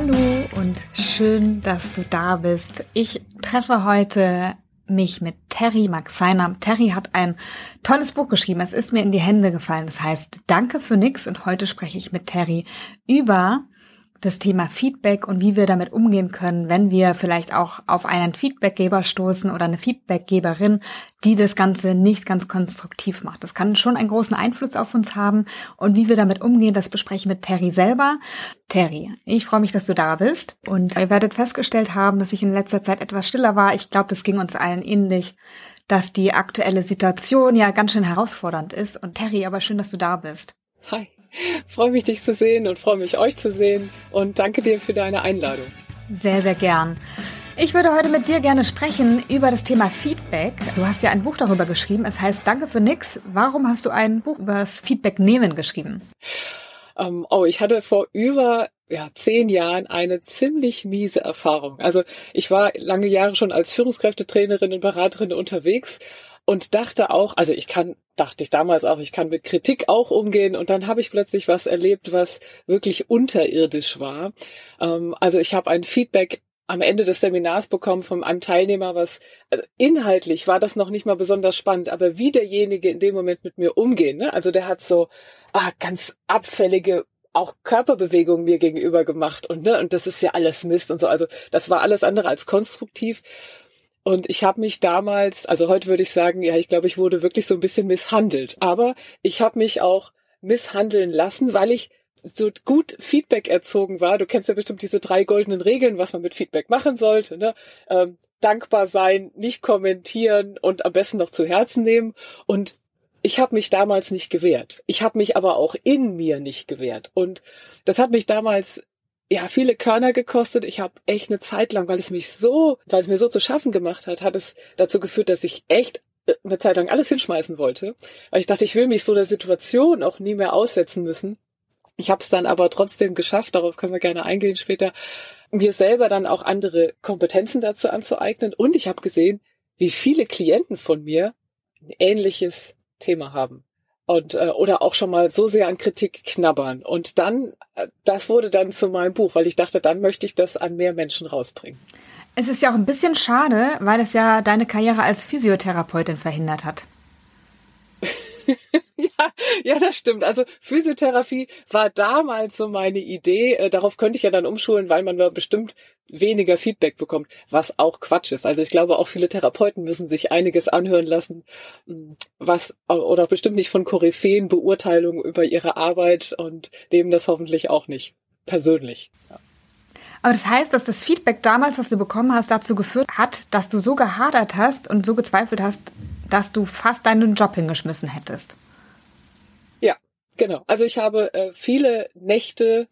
Hallo und schön, dass du da bist. Ich treffe heute mich mit Terry Maxeiner. Terry hat ein tolles Buch geschrieben. Es ist mir in die Hände gefallen. Das heißt, danke für nix. Und heute spreche ich mit Terry über das Thema Feedback und wie wir damit umgehen können, wenn wir vielleicht auch auf einen Feedbackgeber stoßen oder eine Feedbackgeberin, die das Ganze nicht ganz konstruktiv macht. Das kann schon einen großen Einfluss auf uns haben und wie wir damit umgehen, das bespreche ich mit Terry selber. Terry, ich freue mich, dass du da bist und ihr werdet festgestellt haben, dass ich in letzter Zeit etwas stiller war. Ich glaube, das ging uns allen ähnlich, dass die aktuelle Situation ja ganz schön herausfordernd ist und Terry, aber schön, dass du da bist. Hi. Freue mich, dich zu sehen und freue mich, euch zu sehen. Und danke dir für deine Einladung. Sehr, sehr gern. Ich würde heute mit dir gerne sprechen über das Thema Feedback. Du hast ja ein Buch darüber geschrieben. Es heißt Danke für nix. Warum hast du ein Buch über das Feedback nehmen geschrieben? Ähm, oh, ich hatte vor über ja, zehn Jahren eine ziemlich miese Erfahrung. Also ich war lange Jahre schon als Führungskräftetrainerin und Beraterin unterwegs und dachte auch, also ich kann, dachte ich damals auch, ich kann mit Kritik auch umgehen und dann habe ich plötzlich was erlebt, was wirklich unterirdisch war. Ähm, also ich habe ein Feedback am Ende des Seminars bekommen von einem Teilnehmer, was also inhaltlich war das noch nicht mal besonders spannend, aber wie derjenige in dem Moment mit mir umgehen, ne? also der hat so ah, ganz abfällige auch Körperbewegungen mir gegenüber gemacht und ne und das ist ja alles Mist und so also das war alles andere als konstruktiv und ich habe mich damals, also heute würde ich sagen, ja, ich glaube, ich wurde wirklich so ein bisschen misshandelt. Aber ich habe mich auch misshandeln lassen, weil ich so gut Feedback erzogen war. Du kennst ja bestimmt diese drei goldenen Regeln, was man mit Feedback machen sollte. Ne? Ähm, dankbar sein, nicht kommentieren und am besten noch zu Herzen nehmen. Und ich habe mich damals nicht gewehrt. Ich habe mich aber auch in mir nicht gewehrt. Und das hat mich damals ja, viele Körner gekostet. Ich habe echt eine Zeit lang, weil es mich so, weil es mir so zu schaffen gemacht hat, hat es dazu geführt, dass ich echt äh, eine Zeit lang alles hinschmeißen wollte, weil ich dachte, ich will mich so der Situation auch nie mehr aussetzen müssen. Ich habe es dann aber trotzdem geschafft, darauf können wir gerne eingehen später, mir selber dann auch andere Kompetenzen dazu anzueignen. Und ich habe gesehen, wie viele Klienten von mir ein ähnliches Thema haben und äh, oder auch schon mal so sehr an Kritik knabbern und dann äh, das wurde dann zu meinem Buch, weil ich dachte, dann möchte ich das an mehr Menschen rausbringen. Es ist ja auch ein bisschen schade, weil es ja deine Karriere als Physiotherapeutin verhindert hat. ja, ja, das stimmt. Also Physiotherapie war damals so meine Idee. Äh, darauf könnte ich ja dann umschulen, weil man bestimmt weniger Feedback bekommt, was auch Quatsch ist. Also ich glaube, auch viele Therapeuten müssen sich einiges anhören lassen, mm, was oder bestimmt nicht von Koryphäen Beurteilungen über ihre Arbeit und dem das hoffentlich auch nicht persönlich. Ja. Aber das heißt, dass das Feedback damals, was du bekommen hast, dazu geführt hat, dass du so gehadert hast und so gezweifelt hast, dass du fast deinen Job hingeschmissen hättest. Genau. Also ich habe äh, viele Nächte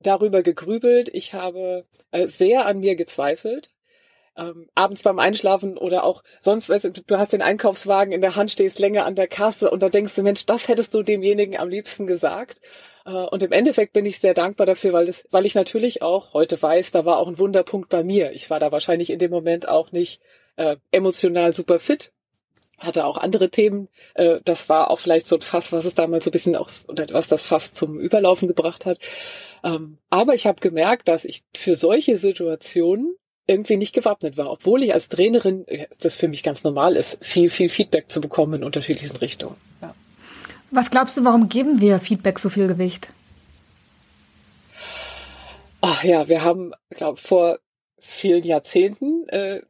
darüber gegrübelt. Ich habe äh, sehr an mir gezweifelt. Ähm, abends beim Einschlafen oder auch sonst, weißt du, du hast den Einkaufswagen in der Hand, stehst länger an der Kasse und da denkst du, Mensch, das hättest du demjenigen am liebsten gesagt. Äh, und im Endeffekt bin ich sehr dankbar dafür, weil das, weil ich natürlich auch heute weiß, da war auch ein Wunderpunkt bei mir. Ich war da wahrscheinlich in dem Moment auch nicht äh, emotional super fit, hatte auch andere Themen. Äh, das war auch vielleicht so ein Fass, was es damals so ein bisschen auch, oder was das Fass zum Überlaufen gebracht hat. Ähm, aber ich habe gemerkt, dass ich für solche Situationen irgendwie nicht gewappnet war, obwohl ich als Trainerin, äh, das für mich ganz normal ist, viel, viel Feedback zu bekommen in unterschiedlichen Richtungen. Ja. Was glaubst du, warum geben wir Feedback so viel Gewicht? Ach ja, wir haben, glaube vor vielen Jahrzehnten äh,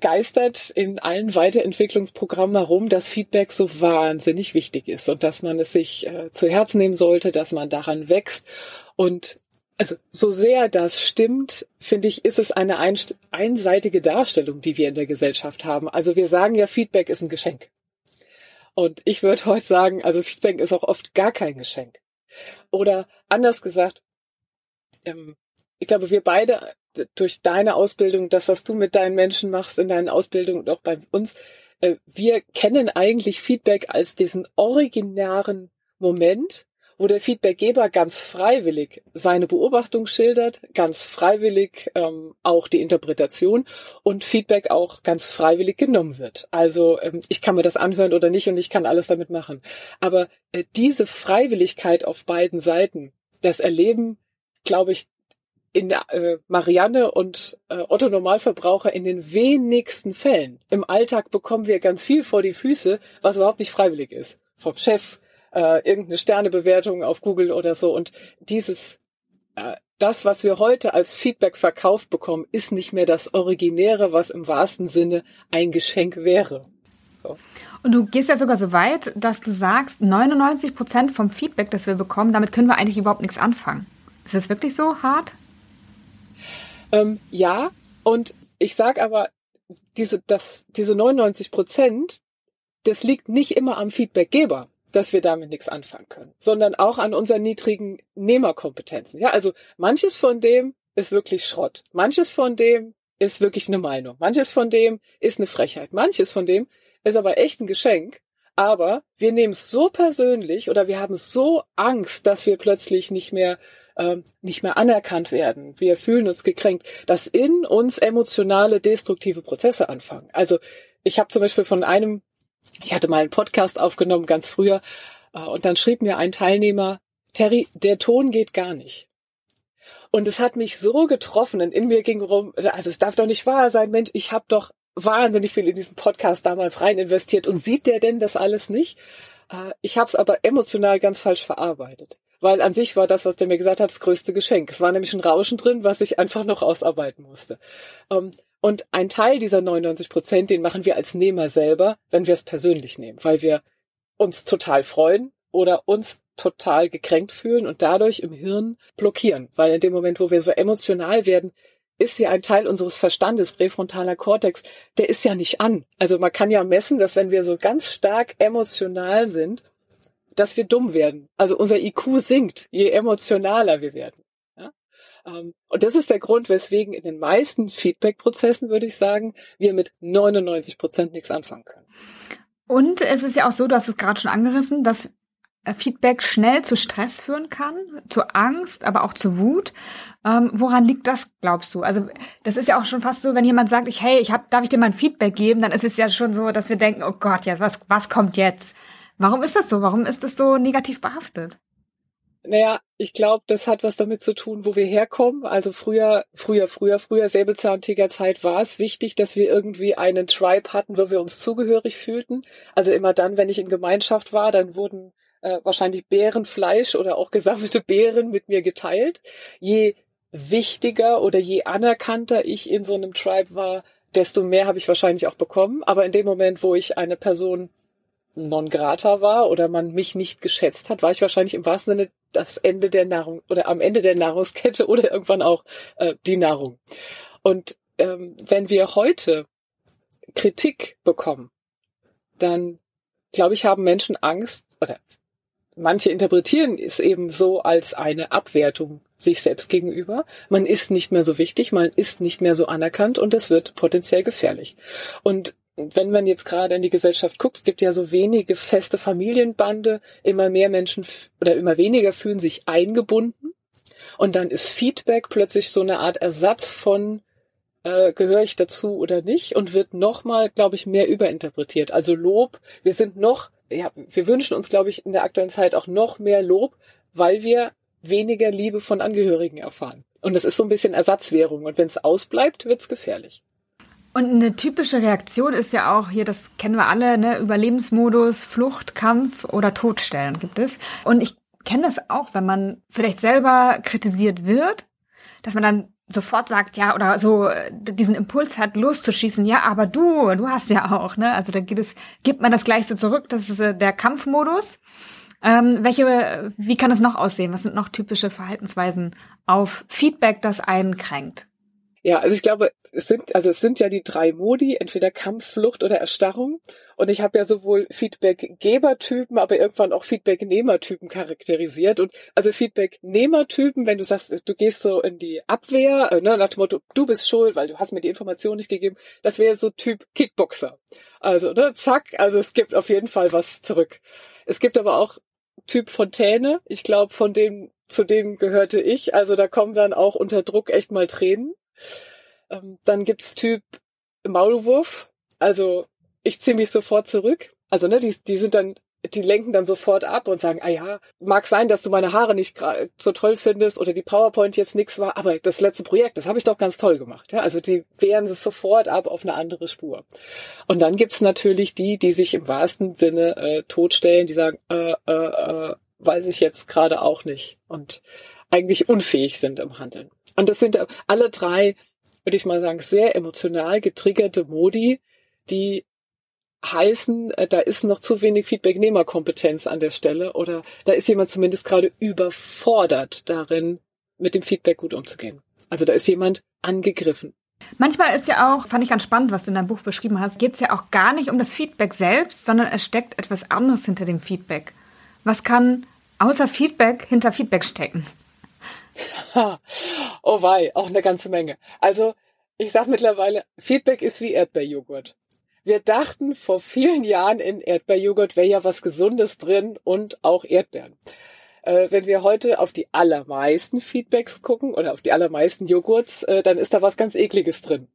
geistert in allen Weiterentwicklungsprogrammen herum, dass Feedback so wahnsinnig wichtig ist und dass man es sich äh, zu Herzen nehmen sollte, dass man daran wächst. Und also so sehr das stimmt, finde ich, ist es eine einseitige Darstellung, die wir in der Gesellschaft haben. Also wir sagen ja, Feedback ist ein Geschenk. Und ich würde heute sagen, also Feedback ist auch oft gar kein Geschenk. Oder anders gesagt, ähm, ich glaube, wir beide durch deine Ausbildung, das, was du mit deinen Menschen machst in deinen Ausbildungen und auch bei uns, äh, wir kennen eigentlich Feedback als diesen originären Moment, wo der Feedbackgeber ganz freiwillig seine Beobachtung schildert, ganz freiwillig ähm, auch die Interpretation und Feedback auch ganz freiwillig genommen wird. Also ähm, ich kann mir das anhören oder nicht und ich kann alles damit machen. Aber äh, diese Freiwilligkeit auf beiden Seiten, das erleben, glaube ich, in der äh, Marianne und äh, Otto Normalverbraucher in den wenigsten Fällen. Im Alltag bekommen wir ganz viel vor die Füße, was überhaupt nicht freiwillig ist. Vom Chef, äh, irgendeine Sternebewertung auf Google oder so. Und dieses, äh, das, was wir heute als Feedback verkauft bekommen, ist nicht mehr das Originäre, was im wahrsten Sinne ein Geschenk wäre. So. Und du gehst ja sogar so weit, dass du sagst, 99 Prozent vom Feedback, das wir bekommen, damit können wir eigentlich überhaupt nichts anfangen. Ist das wirklich so hart? Ähm, ja, und ich sage aber, diese, das, diese 99 Prozent, das liegt nicht immer am Feedbackgeber, dass wir damit nichts anfangen können, sondern auch an unseren niedrigen Nehmerkompetenzen. Ja, also manches von dem ist wirklich Schrott. Manches von dem ist wirklich eine Meinung. Manches von dem ist eine Frechheit. Manches von dem ist aber echt ein Geschenk. Aber wir nehmen es so persönlich oder wir haben so Angst, dass wir plötzlich nicht mehr ähm, nicht mehr anerkannt werden. Wir fühlen uns gekränkt, dass in uns emotionale, destruktive Prozesse anfangen. Also ich habe zum Beispiel von einem, ich hatte mal einen Podcast aufgenommen ganz früher, äh, und dann schrieb mir ein Teilnehmer, Terry, der Ton geht gar nicht. Und es hat mich so getroffen und in mir ging rum, also es darf doch nicht wahr sein, Mensch, ich habe doch wahnsinnig viel in diesen Podcast damals rein investiert und sieht der denn das alles nicht? Äh, ich habe es aber emotional ganz falsch verarbeitet weil an sich war das, was der mir gesagt hat, das größte Geschenk. Es war nämlich ein Rauschen drin, was ich einfach noch ausarbeiten musste. Ähm, und ein Teil dieser 99 Prozent, den machen wir als Nehmer selber, wenn wir es persönlich nehmen, weil wir uns total freuen oder uns total gekränkt fühlen und dadurch im Hirn blockieren. Weil in dem Moment, wo wir so emotional werden, ist ja ein Teil unseres Verstandes, präfrontaler Kortex, der ist ja nicht an. Also man kann ja messen, dass wenn wir so ganz stark emotional sind, dass wir dumm werden. Also unser IQ sinkt, je emotionaler wir werden. Ja? Ähm, und das ist der Grund, weswegen in den meisten Feedback-Prozessen, würde ich sagen, wir mit 99 Prozent nichts anfangen können. Und es ist ja auch so, du hast es gerade schon angerissen, dass Feedback schnell zu Stress führen kann, zu Angst, aber auch zu Wut. Ähm, woran liegt das, glaubst du? Also das ist ja auch schon fast so, wenn jemand sagt, ich, hey, ich hab, darf ich dir mal ein Feedback geben, dann ist es ja schon so, dass wir denken, oh Gott, ja, was, was kommt jetzt? Warum ist das so? Warum ist das so negativ behaftet? Naja, ich glaube, das hat was damit zu tun, wo wir herkommen. Also früher, früher, früher, früher Säbelzahntigerzeit war es wichtig, dass wir irgendwie einen Tribe hatten, wo wir uns zugehörig fühlten. Also immer dann, wenn ich in Gemeinschaft war, dann wurden äh, wahrscheinlich Bärenfleisch oder auch gesammelte Beeren mit mir geteilt. Je wichtiger oder je anerkannter ich in so einem Tribe war, desto mehr habe ich wahrscheinlich auch bekommen. Aber in dem Moment, wo ich eine Person non grata war oder man mich nicht geschätzt hat, war ich wahrscheinlich im wahrsten Sinne das Ende der Nahrung oder am Ende der Nahrungskette oder irgendwann auch äh, die Nahrung. Und ähm, wenn wir heute Kritik bekommen, dann glaube ich, haben Menschen Angst oder manche interpretieren es eben so als eine Abwertung sich selbst gegenüber. Man ist nicht mehr so wichtig, man ist nicht mehr so anerkannt und es wird potenziell gefährlich. Und wenn man jetzt gerade in die Gesellschaft guckt, es gibt ja so wenige feste Familienbande, immer mehr Menschen oder immer weniger fühlen sich eingebunden. Und dann ist Feedback plötzlich so eine Art Ersatz von äh, gehöre ich dazu oder nicht und wird nochmal, glaube ich, mehr überinterpretiert. Also Lob, wir sind noch, ja, wir wünschen uns, glaube ich, in der aktuellen Zeit auch noch mehr Lob, weil wir weniger Liebe von Angehörigen erfahren. Und das ist so ein bisschen Ersatzwährung. Und wenn es ausbleibt, wird's gefährlich. Und eine typische Reaktion ist ja auch hier, das kennen wir alle, ne, Überlebensmodus, Flucht, Kampf oder Todstellen gibt es. Und ich kenne das auch, wenn man vielleicht selber kritisiert wird, dass man dann sofort sagt, ja, oder so diesen Impuls hat, loszuschießen, ja, aber du, du hast ja auch, ne? Also da geht es, gibt man das gleich so zurück, das ist äh, der Kampfmodus. Ähm, welche, wie kann es noch aussehen? Was sind noch typische Verhaltensweisen auf Feedback, das einen kränkt? Ja, also ich glaube, es sind, also es sind ja die drei Modi, entweder Kampf, Flucht oder Erstarrung. Und ich habe ja sowohl Feedback-Geber-Typen, aber irgendwann auch Feedback-Nehmer-Typen charakterisiert. Und also Feedback-Nehmer-Typen, wenn du sagst, du gehst so in die Abwehr, äh, ne, nach dem Motto, du bist schuld, weil du hast mir die Information nicht gegeben, das wäre so Typ Kickboxer. Also, ne, zack, also es gibt auf jeden Fall was zurück. Es gibt aber auch Typ Fontäne. Ich glaube, von dem, zu dem gehörte ich. Also da kommen dann auch unter Druck echt mal Tränen. Ähm, dann gibt's Typ Maulwurf. Also ich ziehe mich sofort zurück. Also ne, die, die sind dann die lenken dann sofort ab und sagen, ah ja, mag sein, dass du meine Haare nicht so toll findest oder die PowerPoint jetzt nix war, aber das letzte Projekt, das habe ich doch ganz toll gemacht. Ja, also die wehren es sofort ab auf eine andere Spur. Und dann gibt's natürlich die, die sich im wahrsten Sinne äh, totstellen, die sagen, äh, äh, äh, weiß ich jetzt gerade auch nicht und eigentlich unfähig sind im Handeln. Und das sind alle drei, würde ich mal sagen, sehr emotional getriggerte Modi, die heißen, äh, da ist noch zu wenig Feedbacknehmerkompetenz an der Stelle oder da ist jemand zumindest gerade überfordert darin, mit dem Feedback gut umzugehen. Also da ist jemand angegriffen. Manchmal ist ja auch, fand ich ganz spannend, was du in deinem Buch beschrieben hast, geht es ja auch gar nicht um das Feedback selbst, sondern es steckt etwas anderes hinter dem Feedback. Was kann außer Feedback hinter Feedback stecken? oh wei, auch eine ganze Menge. Also ich sag mittlerweile, Feedback ist wie Erdbeerjoghurt. Wir dachten vor vielen Jahren in Erdbeerjoghurt wäre ja was Gesundes drin und auch Erdbeeren. Äh, wenn wir heute auf die allermeisten Feedbacks gucken oder auf die allermeisten Joghurts, äh, dann ist da was ganz ekliges drin,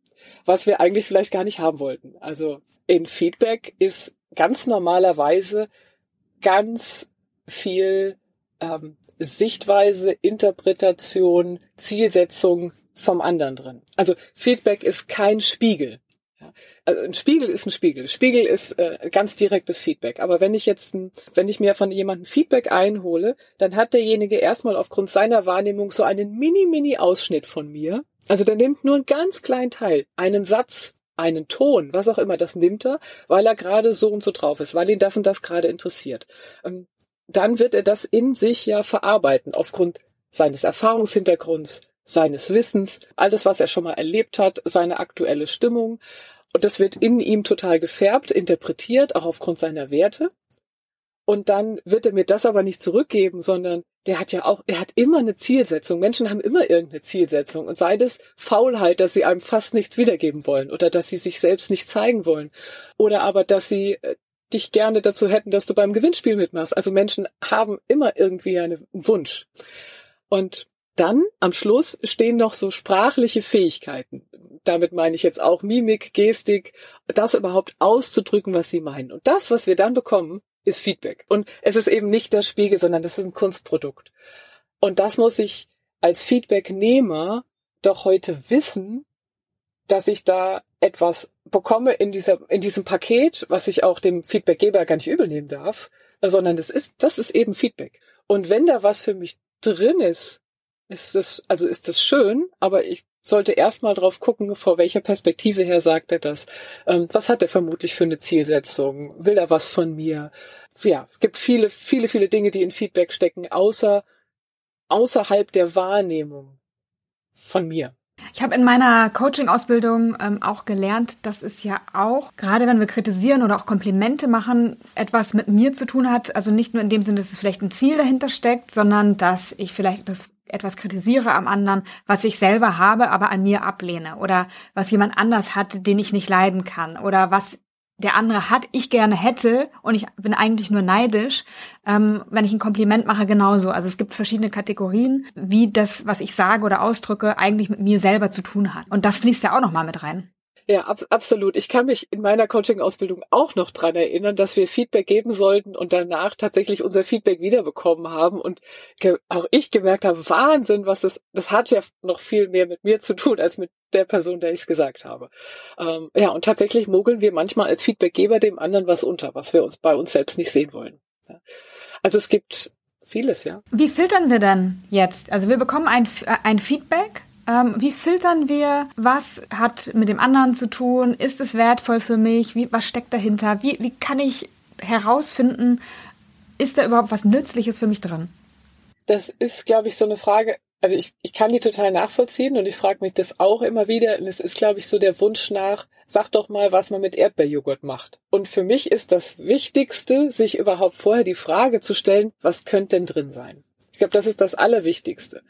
was wir eigentlich vielleicht gar nicht haben wollten. Also in Feedback ist ganz normalerweise ganz viel ähm, Sichtweise, Interpretation, Zielsetzung vom anderen drin. Also Feedback ist kein Spiegel. Also ein Spiegel ist ein Spiegel. Spiegel ist äh, ganz direktes Feedback. Aber wenn ich jetzt, wenn ich mir von jemandem Feedback einhole, dann hat derjenige erstmal aufgrund seiner Wahrnehmung so einen mini-mini-Ausschnitt von mir. Also der nimmt nur einen ganz kleinen Teil, einen Satz, einen Ton, was auch immer, das nimmt er, weil er gerade so und so drauf ist, weil ihn das und das gerade interessiert. Ähm, dann wird er das in sich ja verarbeiten aufgrund seines Erfahrungshintergrunds, seines Wissens, all das, was er schon mal erlebt hat, seine aktuelle Stimmung. Und das wird in ihm total gefärbt, interpretiert, auch aufgrund seiner Werte. Und dann wird er mir das aber nicht zurückgeben, sondern der hat ja auch, er hat immer eine Zielsetzung. Menschen haben immer irgendeine Zielsetzung. Und sei das Faulheit, dass sie einem fast nichts wiedergeben wollen oder dass sie sich selbst nicht zeigen wollen. Oder aber, dass sie äh, dich gerne dazu hätten, dass du beim Gewinnspiel mitmachst. Also Menschen haben immer irgendwie einen Wunsch. Und dann am Schluss stehen noch so sprachliche Fähigkeiten. Damit meine ich jetzt auch Mimik, Gestik, das überhaupt auszudrücken, was sie meinen. Und das, was wir dann bekommen, ist Feedback. Und es ist eben nicht der Spiegel, sondern das ist ein Kunstprodukt. Und das muss ich als Feedbacknehmer doch heute wissen, dass ich da etwas bekomme in dieser, in diesem Paket, was ich auch dem Feedbackgeber gar nicht übel nehmen darf, sondern das ist, das ist eben Feedback. Und wenn da was für mich drin ist, ist das, also ist das schön, aber ich sollte erstmal drauf gucken, vor welcher Perspektive her sagt er das. Ähm, was hat er vermutlich für eine Zielsetzung? Will er was von mir? Ja, es gibt viele, viele, viele Dinge, die in Feedback stecken, außer, außerhalb der Wahrnehmung von mir. Ich habe in meiner Coaching-Ausbildung ähm, auch gelernt, dass es ja auch, gerade wenn wir kritisieren oder auch Komplimente machen, etwas mit mir zu tun hat. Also nicht nur in dem Sinne, dass es vielleicht ein Ziel dahinter steckt, sondern dass ich vielleicht das etwas kritisiere am anderen, was ich selber habe, aber an mir ablehne oder was jemand anders hat, den ich nicht leiden kann oder was der andere hat, ich gerne hätte und ich bin eigentlich nur neidisch, ähm, wenn ich ein Kompliment mache, genauso. Also es gibt verschiedene Kategorien, wie das, was ich sage oder ausdrücke, eigentlich mit mir selber zu tun hat. Und das fließt ja auch nochmal mit rein. Ja, ab, absolut. Ich kann mich in meiner Coaching-Ausbildung auch noch dran erinnern, dass wir Feedback geben sollten und danach tatsächlich unser Feedback wiederbekommen haben und auch ich gemerkt habe, Wahnsinn, was das, das hat ja noch viel mehr mit mir zu tun als mit der Person, der ich es gesagt habe. Ähm, ja, und tatsächlich mogeln wir manchmal als Feedbackgeber dem anderen was unter, was wir uns bei uns selbst nicht sehen wollen. Ja. Also es gibt vieles, ja. Wie filtern wir dann jetzt? Also wir bekommen ein, ein Feedback ähm, wie filtern wir? Was hat mit dem anderen zu tun? Ist es wertvoll für mich? Wie, was steckt dahinter? Wie, wie kann ich herausfinden, ist da überhaupt was Nützliches für mich drin? Das ist, glaube ich, so eine Frage. Also ich, ich kann die total nachvollziehen und ich frage mich das auch immer wieder. Und es ist, glaube ich, so der Wunsch nach, sag doch mal, was man mit Erdbeerjoghurt macht. Und für mich ist das Wichtigste, sich überhaupt vorher die Frage zu stellen, was könnte denn drin sein? Ich glaube, das ist das Allerwichtigste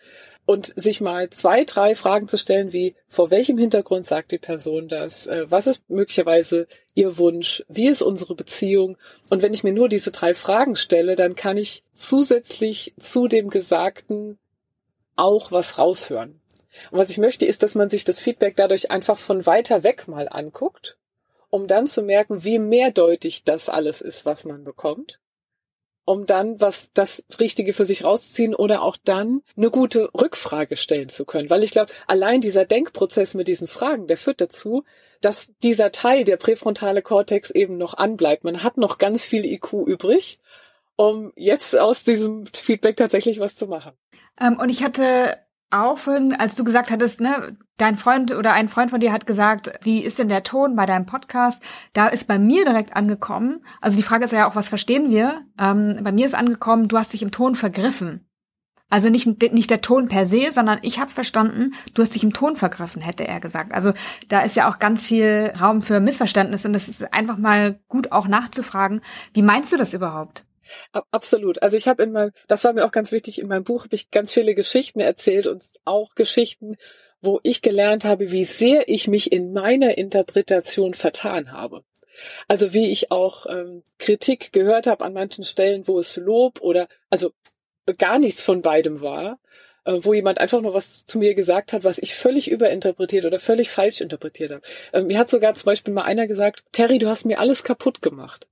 und sich mal zwei, drei Fragen zu stellen, wie vor welchem Hintergrund sagt die Person das, äh, was ist möglicherweise ihr Wunsch, wie ist unsere Beziehung? Und wenn ich mir nur diese drei Fragen stelle, dann kann ich zusätzlich zu dem Gesagten auch was raushören. Und was ich möchte, ist, dass man sich das Feedback dadurch einfach von weiter weg mal anguckt, um dann zu merken, wie mehrdeutig das alles ist, was man bekommt um dann was das Richtige für sich rauszuziehen oder auch dann eine gute Rückfrage stellen zu können. Weil ich glaube, allein dieser Denkprozess mit diesen Fragen, der führt dazu, dass dieser Teil, der präfrontale Kortex eben noch anbleibt. Man hat noch ganz viel IQ übrig, um jetzt aus diesem Feedback tatsächlich was zu machen. Ähm, und ich hatte auch vorhin, als du gesagt hattest, ne, dein Freund oder ein Freund von dir hat gesagt, wie ist denn der Ton bei deinem Podcast? Da ist bei mir direkt angekommen. Also die Frage ist ja auch, was verstehen wir? Ähm, bei mir ist angekommen, du hast dich im Ton vergriffen. Also nicht, nicht der Ton per se, sondern ich habe verstanden, du hast dich im Ton vergriffen, hätte er gesagt. Also da ist ja auch ganz viel Raum für Missverständnis und es ist einfach mal gut auch nachzufragen, wie meinst du das überhaupt? Absolut. Also ich habe in meinem, das war mir auch ganz wichtig, in meinem Buch habe ich ganz viele Geschichten erzählt und auch Geschichten, wo ich gelernt habe, wie sehr ich mich in meiner Interpretation vertan habe. Also wie ich auch ähm, Kritik gehört habe an manchen Stellen, wo es Lob oder also gar nichts von beidem war, äh, wo jemand einfach nur was zu mir gesagt hat, was ich völlig überinterpretiert oder völlig falsch interpretiert habe. Ähm, mir hat sogar zum Beispiel mal einer gesagt, Terry, du hast mir alles kaputt gemacht.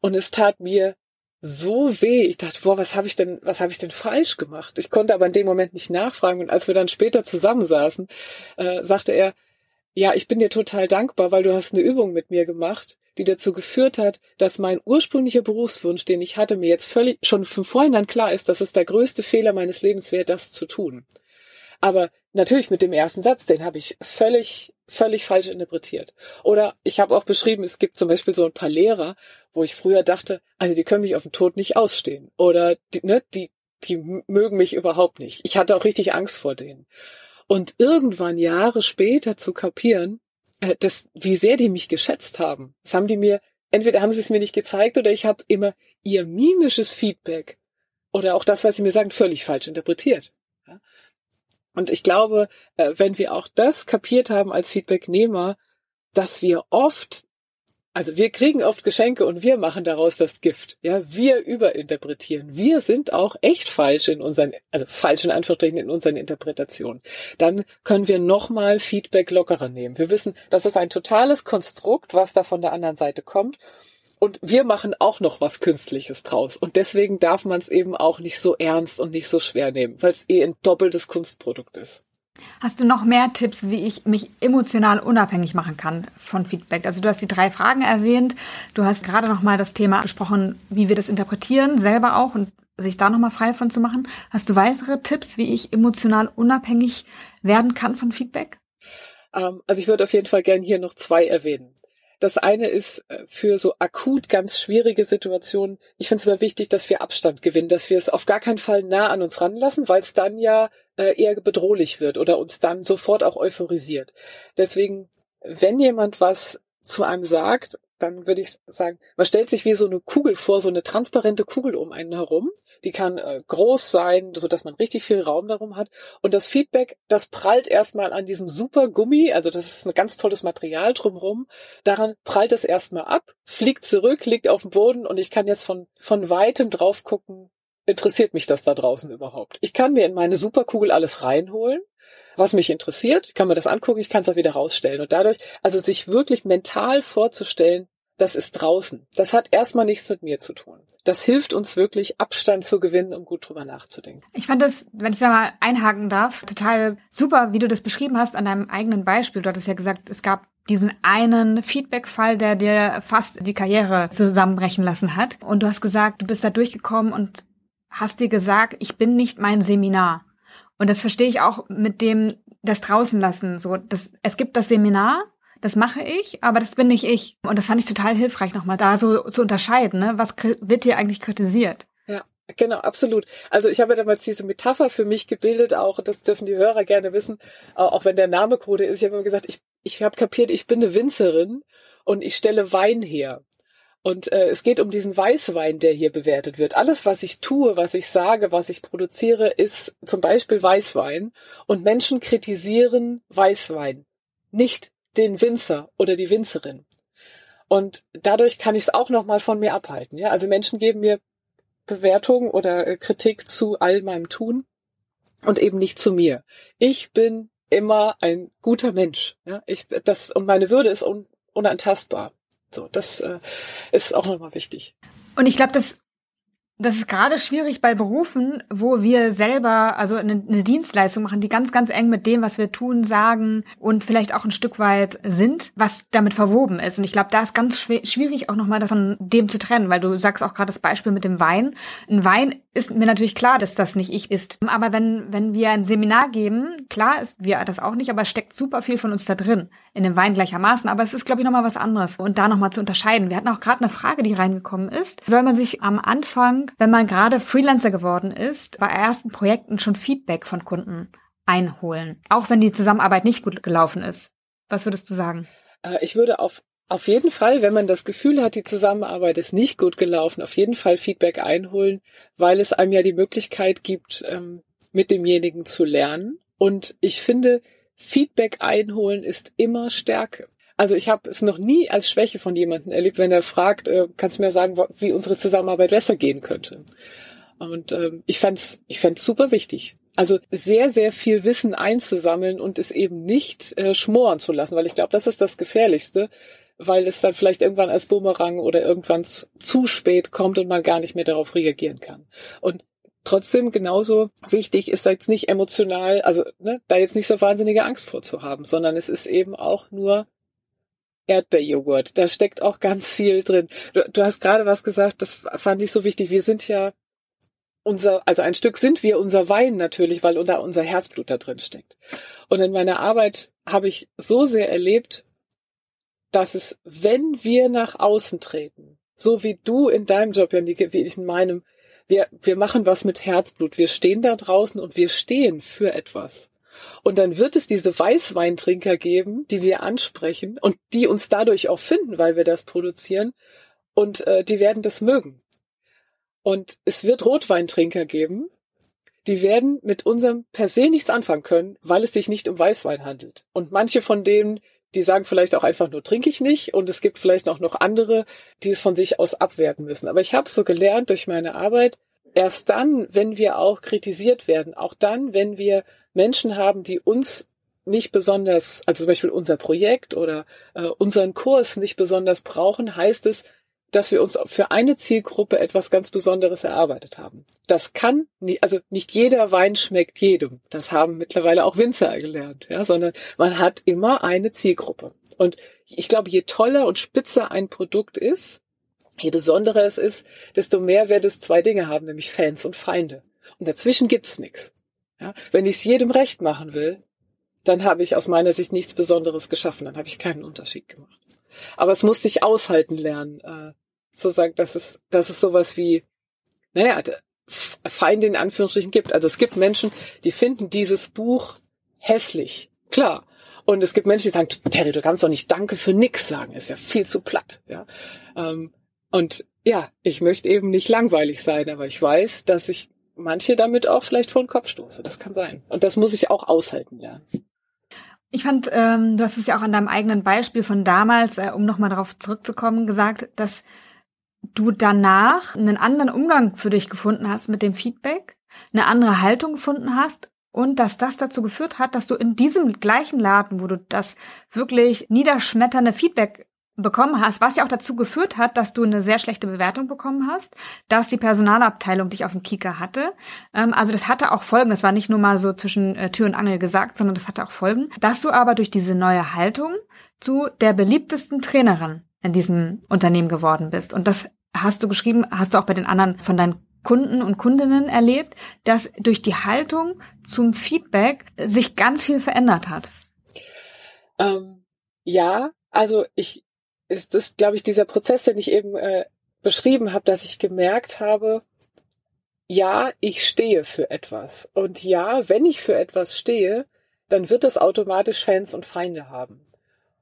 Und es tat mir so weh. Ich dachte, boah, was habe ich denn, was habe ich denn falsch gemacht? Ich konnte aber in dem Moment nicht nachfragen. Und als wir dann später zusammensaßen, äh, sagte er, ja, ich bin dir total dankbar, weil du hast eine Übung mit mir gemacht, die dazu geführt hat, dass mein ursprünglicher Berufswunsch, den ich hatte, mir jetzt völlig schon von vornherein klar ist, dass es der größte Fehler meines Lebens wäre, das zu tun. Aber natürlich mit dem ersten Satz, den habe ich völlig, völlig falsch interpretiert. Oder ich habe auch beschrieben, es gibt zum Beispiel so ein paar Lehrer, wo ich früher dachte, also die können mich auf den Tod nicht ausstehen. Oder die, ne, die, die mögen mich überhaupt nicht. Ich hatte auch richtig Angst vor denen. Und irgendwann Jahre später zu kapieren, äh, das, wie sehr die mich geschätzt haben. Das haben die mir, entweder haben sie es mir nicht gezeigt oder ich habe immer ihr mimisches Feedback oder auch das, was sie mir sagen, völlig falsch interpretiert. Und ich glaube, äh, wenn wir auch das kapiert haben als Feedbacknehmer, dass wir oft also wir kriegen oft Geschenke und wir machen daraus das Gift. Ja, wir überinterpretieren. Wir sind auch echt falsch in unseren, also falsch in Anführungsstrichen in unseren Interpretationen. Dann können wir nochmal Feedback lockerer nehmen. Wir wissen, das ist ein totales Konstrukt, was da von der anderen Seite kommt. Und wir machen auch noch was Künstliches draus. Und deswegen darf man es eben auch nicht so ernst und nicht so schwer nehmen, weil es eh ein doppeltes Kunstprodukt ist. Hast du noch mehr Tipps, wie ich mich emotional unabhängig machen kann von Feedback? Also du hast die drei Fragen erwähnt. Du hast gerade noch mal das Thema besprochen, wie wir das interpretieren, selber auch und sich da noch mal frei von zu machen. Hast du weitere Tipps, wie ich emotional unabhängig werden kann von Feedback? Ähm, also ich würde auf jeden Fall gerne hier noch zwei erwähnen. Das eine ist äh, für so akut ganz schwierige Situationen. Ich finde es immer wichtig, dass wir Abstand gewinnen, dass wir es auf gar keinen Fall nah an uns ranlassen, weil es dann ja äh, eher bedrohlich wird oder uns dann sofort auch euphorisiert. Deswegen, wenn jemand was zu einem sagt, dann würde ich sagen, man stellt sich wie so eine Kugel vor, so eine transparente Kugel um einen herum. Die kann äh, groß sein, so dass man richtig viel Raum darum hat. Und das Feedback, das prallt erstmal an diesem super Gummi, also das ist ein ganz tolles Material drumherum. Daran prallt es erstmal ab, fliegt zurück, liegt auf dem Boden und ich kann jetzt von, von weitem drauf gucken, interessiert mich das da draußen überhaupt? Ich kann mir in meine Superkugel alles reinholen, was mich interessiert, ich kann mir das angucken, ich kann es auch wieder rausstellen. Und dadurch, also sich wirklich mental vorzustellen, das ist draußen. Das hat erstmal nichts mit mir zu tun. Das hilft uns wirklich, Abstand zu gewinnen, um gut drüber nachzudenken. Ich fand das, wenn ich da mal einhaken darf, total super, wie du das beschrieben hast an deinem eigenen Beispiel. Du hattest ja gesagt, es gab diesen einen Feedback-Fall, der dir fast die Karriere zusammenbrechen lassen hat. Und du hast gesagt, du bist da durchgekommen und hast dir gesagt, ich bin nicht mein Seminar. Und das verstehe ich auch mit dem das draußen lassen. So, das, es gibt das Seminar, das mache ich, aber das bin nicht ich. Und das fand ich total hilfreich, nochmal da so zu unterscheiden. Ne? Was wird hier eigentlich kritisiert? Ja, genau, absolut. Also ich habe damals diese Metapher für mich gebildet, auch das dürfen die Hörer gerne wissen, auch wenn der Name Code ist. Ich habe immer gesagt, ich, ich habe kapiert, ich bin eine Winzerin und ich stelle Wein her. Und äh, es geht um diesen Weißwein, der hier bewertet wird. Alles, was ich tue, was ich sage, was ich produziere, ist zum Beispiel Weißwein. Und Menschen kritisieren Weißwein, nicht den Winzer oder die Winzerin. Und dadurch kann ich es auch noch mal von mir abhalten. Ja, also Menschen geben mir Bewertung oder äh, Kritik zu all meinem Tun und eben nicht zu mir. Ich bin immer ein guter Mensch. Ja, ich das und meine Würde ist un, unantastbar. So, das äh, ist auch nochmal wichtig. Und ich glaube, das das ist gerade schwierig bei Berufen, wo wir selber also eine, eine, Dienstleistung machen, die ganz, ganz eng mit dem, was wir tun, sagen und vielleicht auch ein Stück weit sind, was damit verwoben ist. Und ich glaube, da ist ganz schwierig auch nochmal davon dem zu trennen, weil du sagst auch gerade das Beispiel mit dem Wein. Ein Wein ist mir natürlich klar, dass das nicht ich ist. Aber wenn, wenn wir ein Seminar geben, klar ist wir das auch nicht, aber steckt super viel von uns da drin. In dem Wein gleichermaßen. Aber es ist, glaube ich, nochmal was anderes. Und da nochmal zu unterscheiden. Wir hatten auch gerade eine Frage, die reingekommen ist. Soll man sich am Anfang wenn man gerade Freelancer geworden ist, bei ersten Projekten schon Feedback von Kunden einholen, auch wenn die Zusammenarbeit nicht gut gelaufen ist. Was würdest du sagen? Äh, ich würde auf auf jeden Fall, wenn man das Gefühl hat, die Zusammenarbeit ist nicht gut gelaufen, auf jeden Fall Feedback einholen, weil es einem ja die Möglichkeit gibt, ähm, mit demjenigen zu lernen. Und ich finde, Feedback einholen ist immer Stärke. Also ich habe es noch nie als Schwäche von jemandem erlebt, wenn er fragt, äh, kannst du mir sagen, wie unsere Zusammenarbeit besser gehen könnte. Und ähm, ich fand's, ich fand's super wichtig. Also sehr, sehr viel Wissen einzusammeln und es eben nicht äh, schmoren zu lassen, weil ich glaube, das ist das Gefährlichste, weil es dann vielleicht irgendwann als Bumerang oder irgendwann zu spät kommt und man gar nicht mehr darauf reagieren kann. Und trotzdem genauso wichtig ist da jetzt nicht emotional, also ne, da jetzt nicht so wahnsinnige Angst vorzuhaben, sondern es ist eben auch nur Erdbeerjoghurt. Da steckt auch ganz viel drin. Du, du hast gerade was gesagt, das fand ich so wichtig. Wir sind ja unser, also ein Stück sind wir unser Wein natürlich, weil da unser Herzblut da drin steckt. Und in meiner Arbeit habe ich so sehr erlebt, dass es, wenn wir nach außen treten, so wie du in deinem Job, Janike, wie ich in meinem, wir, wir machen was mit Herzblut. Wir stehen da draußen und wir stehen für etwas. Und dann wird es diese Weißweintrinker geben, die wir ansprechen und die uns dadurch auch finden, weil wir das produzieren. Und äh, die werden das mögen. Und es wird Rotweintrinker geben, die werden mit unserem per se nichts anfangen können, weil es sich nicht um Weißwein handelt. Und manche von denen, die sagen vielleicht auch einfach nur trinke ich nicht und es gibt vielleicht auch noch andere, die es von sich aus abwerten müssen. Aber ich habe so gelernt durch meine Arbeit, erst dann, wenn wir auch kritisiert werden, auch dann, wenn wir Menschen haben, die uns nicht besonders, also zum Beispiel unser Projekt oder äh, unseren Kurs nicht besonders brauchen, heißt es, dass wir uns für eine Zielgruppe etwas ganz Besonderes erarbeitet haben. Das kann nie, also nicht jeder Wein schmeckt jedem. Das haben mittlerweile auch Winzer gelernt, ja, sondern man hat immer eine Zielgruppe. Und ich glaube, je toller und spitzer ein Produkt ist, je besonderer es ist, desto mehr wird es zwei Dinge haben, nämlich Fans und Feinde. Und dazwischen gibt's nichts. Ja, wenn ich es jedem recht machen will, dann habe ich aus meiner Sicht nichts Besonderes geschaffen, dann habe ich keinen Unterschied gemacht. Aber es muss sich aushalten lernen, äh, zu sagen, dass es, dass es sowas wie, naja, Feinde in Anführungsstrichen gibt. Also es gibt Menschen, die finden dieses Buch hässlich. Klar. Und es gibt Menschen, die sagen, Terry, du kannst doch nicht Danke für nix sagen, ist ja viel zu platt. Ja. Ähm, und ja, ich möchte eben nicht langweilig sein, aber ich weiß, dass ich manche damit auch vielleicht vor den Kopf stoße. Das kann sein. Und das muss ich auch aushalten lernen. Ich fand, ähm, du hast es ja auch an deinem eigenen Beispiel von damals, äh, um nochmal darauf zurückzukommen, gesagt, dass du danach einen anderen Umgang für dich gefunden hast mit dem Feedback, eine andere Haltung gefunden hast und dass das dazu geführt hat, dass du in diesem gleichen Laden, wo du das wirklich niederschmetternde Feedback bekommen hast, was ja auch dazu geführt hat, dass du eine sehr schlechte Bewertung bekommen hast, dass die Personalabteilung dich auf dem Kieker hatte. Ähm, also das hatte auch Folgen. Das war nicht nur mal so zwischen äh, Tür und Angel gesagt, sondern das hatte auch Folgen. Dass du aber durch diese neue Haltung zu der beliebtesten Trainerin in diesem Unternehmen geworden bist. Und das hast du geschrieben, hast du auch bei den anderen von deinen Kunden und Kundinnen erlebt, dass durch die Haltung zum Feedback sich ganz viel verändert hat. Ähm, ja, also ich ist das, glaube ich, dieser Prozess, den ich eben äh, beschrieben habe, dass ich gemerkt habe, ja, ich stehe für etwas. Und ja, wenn ich für etwas stehe, dann wird es automatisch Fans und Feinde haben.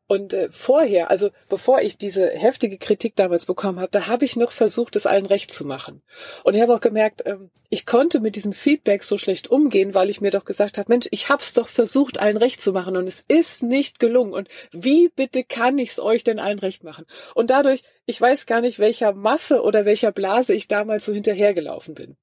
Und äh, vorher, also bevor ich diese heftige Kritik damals bekommen habe, da habe ich noch versucht, es allen recht zu machen. Und ich habe auch gemerkt, ähm, ich konnte mit diesem Feedback so schlecht umgehen, weil ich mir doch gesagt habe, Mensch, ich habe es doch versucht, allen recht zu machen und es ist nicht gelungen. Und wie bitte kann ich es euch denn allen recht machen? Und dadurch, ich weiß gar nicht, welcher Masse oder welcher Blase ich damals so hinterhergelaufen bin.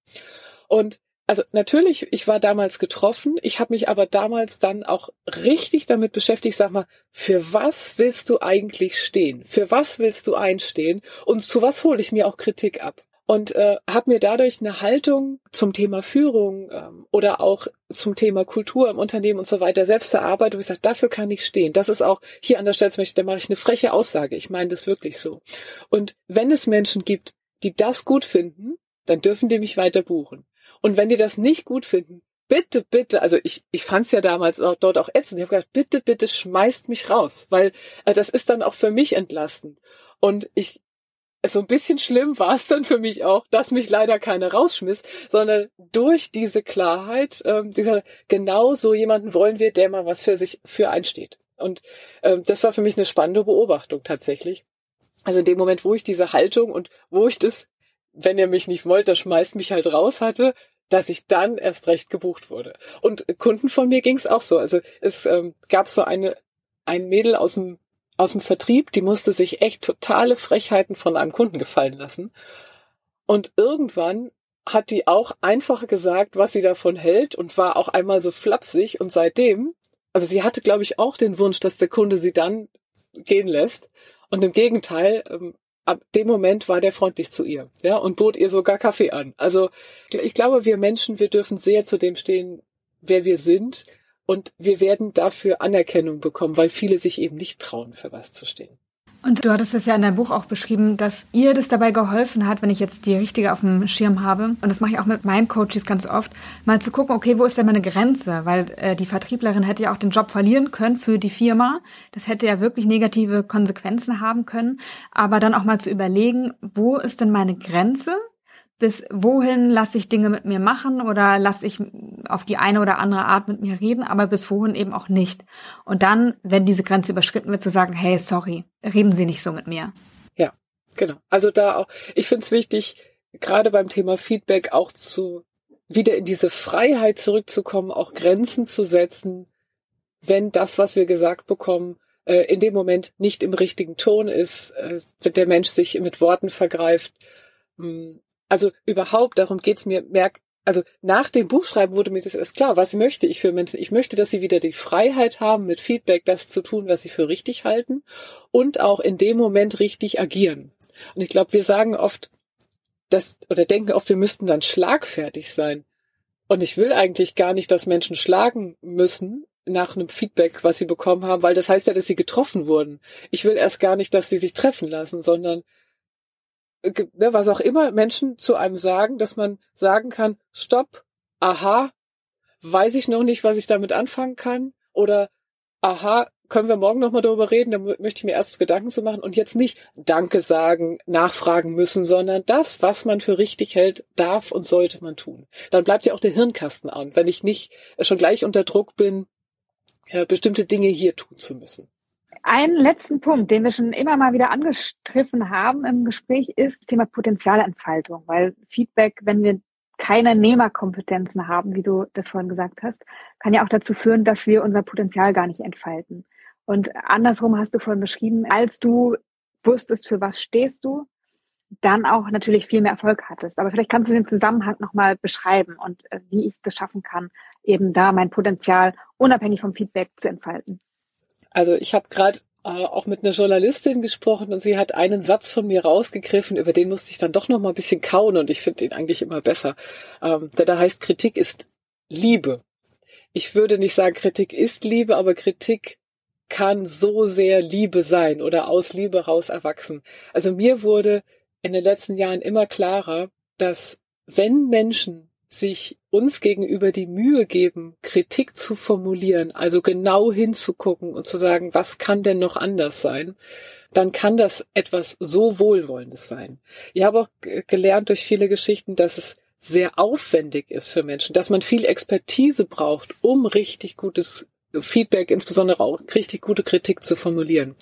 Und also natürlich, ich war damals getroffen, ich habe mich aber damals dann auch richtig damit beschäftigt, sag mal, für was willst du eigentlich stehen? Für was willst du einstehen? Und zu was hole ich mir auch Kritik ab? und äh, habe mir dadurch eine Haltung zum Thema Führung ähm, oder auch zum Thema Kultur im Unternehmen und so weiter selbst erarbeitet, ich sage, dafür kann ich stehen. Das ist auch hier an der Stelle, da mache ich eine freche Aussage. Ich meine das wirklich so. Und wenn es Menschen gibt, die das gut finden, dann dürfen die mich weiter buchen. Und wenn die das nicht gut finden, bitte, bitte, also ich, ich fand es ja damals auch, dort auch ätzend. Ich habe gedacht, bitte, bitte schmeißt mich raus, weil äh, das ist dann auch für mich entlastend. Und ich, so ein bisschen schlimm war es dann für mich auch, dass mich leider keiner rausschmiss, sondern durch diese Klarheit, ähm, genau so jemanden wollen wir, der mal was für sich für einsteht. Und ähm, das war für mich eine spannende Beobachtung tatsächlich. Also in dem Moment, wo ich diese Haltung und wo ich das, wenn ihr mich nicht wollt, das schmeißt mich halt raus hatte, dass ich dann erst recht gebucht wurde. Und Kunden von mir ging es auch so. Also es ähm, gab so eine ein Mädel aus dem aus dem Vertrieb, die musste sich echt totale Frechheiten von einem Kunden gefallen lassen. Und irgendwann hat die auch einfach gesagt, was sie davon hält und war auch einmal so flapsig und seitdem, also sie hatte, glaube ich, auch den Wunsch, dass der Kunde sie dann gehen lässt. Und im Gegenteil, ähm, ab dem Moment war der freundlich zu ihr, ja, und bot ihr sogar Kaffee an. Also ich glaube, wir Menschen, wir dürfen sehr zu dem stehen, wer wir sind und wir werden dafür Anerkennung bekommen, weil viele sich eben nicht trauen, für was zu stehen. Und du hattest es ja in deinem Buch auch beschrieben, dass ihr das dabei geholfen hat, wenn ich jetzt die richtige auf dem Schirm habe, und das mache ich auch mit meinen Coaches ganz oft, mal zu gucken, okay, wo ist denn meine Grenze? Weil äh, die Vertrieblerin hätte ja auch den Job verlieren können für die Firma. Das hätte ja wirklich negative Konsequenzen haben können. Aber dann auch mal zu überlegen, wo ist denn meine Grenze? Bis wohin lasse ich Dinge mit mir machen oder lasse ich auf die eine oder andere Art mit mir reden, aber bis wohin eben auch nicht. Und dann, wenn diese Grenze überschritten wird, zu sagen, hey, sorry, reden Sie nicht so mit mir. Ja, genau. Also da auch, ich finde es wichtig, gerade beim Thema Feedback auch zu wieder in diese Freiheit zurückzukommen, auch Grenzen zu setzen, wenn das, was wir gesagt bekommen, äh, in dem Moment nicht im richtigen Ton ist, äh, wenn der Mensch sich mit Worten vergreift, hm, also überhaupt, darum geht's mir, merk, also nach dem Buchschreiben wurde mir das erst klar, was möchte ich für Menschen? Ich möchte, dass sie wieder die Freiheit haben, mit Feedback das zu tun, was sie für richtig halten und auch in dem Moment richtig agieren. Und ich glaube, wir sagen oft, dass, oder denken oft, wir müssten dann schlagfertig sein. Und ich will eigentlich gar nicht, dass Menschen schlagen müssen nach einem Feedback, was sie bekommen haben, weil das heißt ja, dass sie getroffen wurden. Ich will erst gar nicht, dass sie sich treffen lassen, sondern ne, was auch immer Menschen zu einem sagen, dass man sagen kann, stopp, aha, weiß ich noch nicht, was ich damit anfangen kann oder aha, können wir morgen nochmal darüber reden, da möchte ich mir erst Gedanken zu machen und jetzt nicht Danke sagen, nachfragen müssen, sondern das, was man für richtig hält, darf und sollte man tun. Dann bleibt ja auch der Hirnkasten an, wenn ich nicht schon gleich unter Druck bin, bestimmte Dinge hier tun zu müssen. Einen letzten Punkt, den wir schon immer mal wieder angestriffen haben im Gespräch, ist das Thema Potenzialentfaltung, weil Feedback, wenn wir keine Nehmerkompetenzen haben, wie du das vorhin gesagt hast, kann ja auch dazu führen, dass wir unser Potenzial gar nicht entfalten. Und andersrum hast du vorhin beschrieben, als du wusstest, für was stehst du, dann auch natürlich viel mehr Erfolg hattest. Aber vielleicht kannst du den Zusammenhang nochmal beschreiben und äh, wie ich das schaffen kann, eben da mein Potenzial unabhängig vom Feedback zu entfalten. Also ich habe gerade äh, auch mit einer Journalistin gesprochen und sie hat einen Satz von mir rausgegriffen, über den musste ich dann doch noch mal ein bisschen kauen und ich finde den eigentlich immer besser. Ähm, der da heißt, Kritik ist Liebe. Ich würde nicht sagen, Kritik ist Liebe, aber Kritik kann so sehr Liebe sein oder aus Liebe raus erwachsen. Also mir wurde in den letzten Jahren immer klarer, dass wenn Menschen sich uns gegenüber die Mühe geben, Kritik zu formulieren, also genau hinzugucken und zu sagen, was kann denn noch anders sein, dann kann das etwas so Wohlwollendes sein. Ich habe auch gelernt durch viele Geschichten, dass es sehr aufwendig ist für Menschen, dass man viel Expertise braucht, um richtig gutes Feedback, insbesondere auch richtig gute Kritik zu formulieren.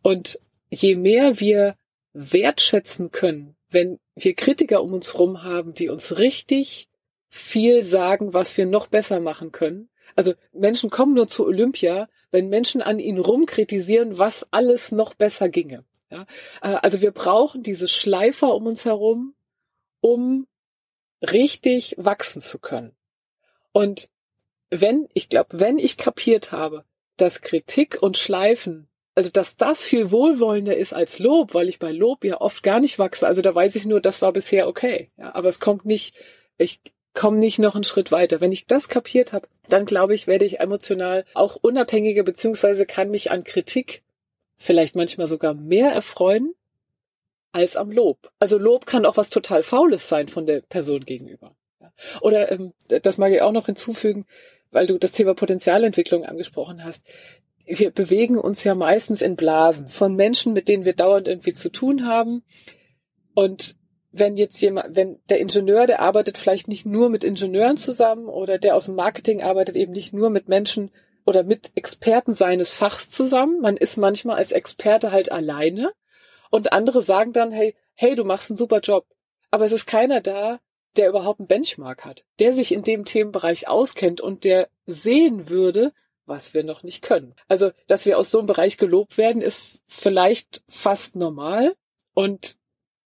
Und je mehr wir wertschätzen können, wenn wir Kritiker um uns herum haben, die uns richtig viel sagen, was wir noch besser machen können. Also Menschen kommen nur zu Olympia, wenn Menschen an ihnen rumkritisieren, was alles noch besser ginge. Ja? Äh, also wir brauchen diese Schleifer um uns herum, um richtig wachsen zu können. Und wenn, ich glaube, wenn ich kapiert habe, dass Kritik und Schleifen also dass das viel wohlwollender ist als Lob, weil ich bei Lob ja oft gar nicht wachse. Also da weiß ich nur, das war bisher okay. Ja, aber es kommt nicht, ich komme nicht noch einen Schritt weiter. Wenn ich das kapiert habe, dann glaube ich, werde ich emotional auch unabhängiger, beziehungsweise kann mich an Kritik vielleicht manchmal sogar mehr erfreuen als am Lob. Also Lob kann auch was total Faules sein von der Person gegenüber. Oder ähm, das mag ich auch noch hinzufügen, weil du das Thema Potenzialentwicklung angesprochen hast. Wir bewegen uns ja meistens in Blasen von Menschen, mit denen wir dauernd irgendwie zu tun haben. Und wenn jetzt jemand, wenn der Ingenieur, der arbeitet vielleicht nicht nur mit Ingenieuren zusammen oder der aus dem Marketing arbeitet eben nicht nur mit Menschen oder mit Experten seines Fachs zusammen. Man ist manchmal als Experte halt alleine und andere sagen dann, hey, hey, du machst einen super Job. Aber es ist keiner da, der überhaupt einen Benchmark hat, der sich in dem Themenbereich auskennt und der sehen würde, was wir noch nicht können. Also, dass wir aus so einem Bereich gelobt werden, ist vielleicht fast normal und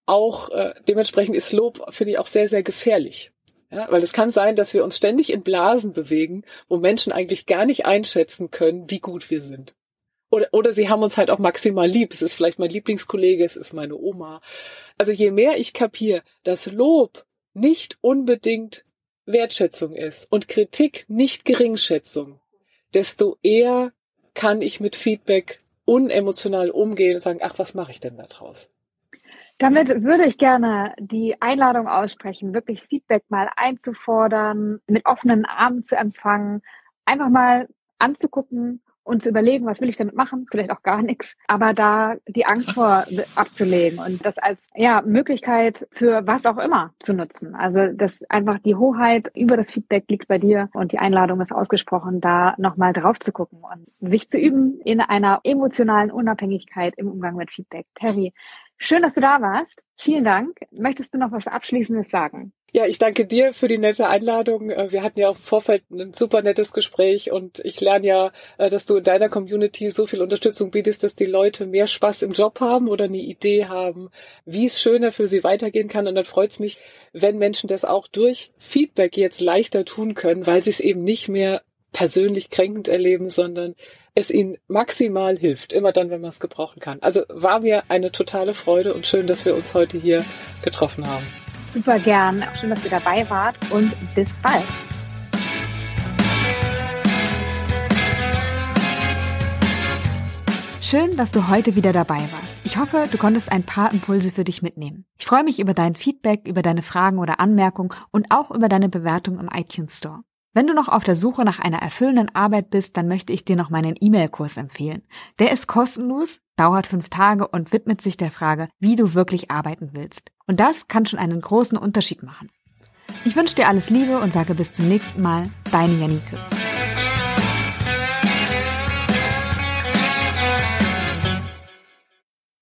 auch äh, dementsprechend ist Lob, finde ich, auch sehr, sehr gefährlich. Ja, weil es kann sein, dass wir uns ständig in Blasen bewegen, wo Menschen eigentlich gar nicht einschätzen können, wie gut wir sind. Oder, oder sie haben uns halt auch maximal lieb. Es ist vielleicht mein Lieblingskollege, es ist meine Oma. Also je mehr ich kapiere, dass Lob nicht unbedingt Wertschätzung ist und Kritik nicht Geringschätzung, desto eher kann ich mit Feedback unemotional umgehen und sagen, ach, was mache ich denn da draus? Damit würde ich gerne die Einladung aussprechen, wirklich Feedback mal einzufordern, mit offenen Armen zu empfangen, einfach mal anzugucken und zu überlegen, was will ich damit machen, vielleicht auch gar nichts, aber da die Angst vor abzulegen und das als ja Möglichkeit für was auch immer zu nutzen. Also das einfach die Hoheit über das Feedback liegt bei dir und die Einladung ist ausgesprochen, da nochmal drauf zu gucken und sich zu üben in einer emotionalen Unabhängigkeit im Umgang mit Feedback. Terry, Schön, dass du da warst. Vielen Dank. Möchtest du noch was Abschließendes sagen? Ja, ich danke dir für die nette Einladung. Äh, wir hatten ja auch im Vorfeld ein super nettes Gespräch und ich lerne ja, äh, dass du in deiner Community so viel Unterstützung bietest, dass die Leute mehr Spaß im Job haben oder eine Idee haben, wie es schöner für sie weitergehen kann. Und dann freut es mich, wenn Menschen das auch durch Feedback jetzt leichter tun können, weil sie es eben nicht mehr persönlich kränkend erleben, sondern es ihnen maximal hilft, immer dann, wenn man es gebrauchen kann. Also war mir eine totale Freude und schön, dass wir uns heute hier getroffen haben. Super gern. Schön, dass ihr dabei wart und bis bald. Schön, dass du heute wieder dabei warst. Ich hoffe, du konntest ein paar Impulse für dich mitnehmen. Ich freue mich über dein Feedback, über deine Fragen oder Anmerkungen und auch über deine Bewertung im iTunes Store. Wenn du noch auf der Suche nach einer erfüllenden Arbeit bist, dann möchte ich dir noch meinen E-Mail-Kurs empfehlen. Der ist kostenlos, dauert fünf Tage und widmet sich der Frage, wie du wirklich arbeiten willst. Und das kann schon einen großen Unterschied machen. Ich wünsche dir alles Liebe und sage bis zum nächsten Mal, deine Janike.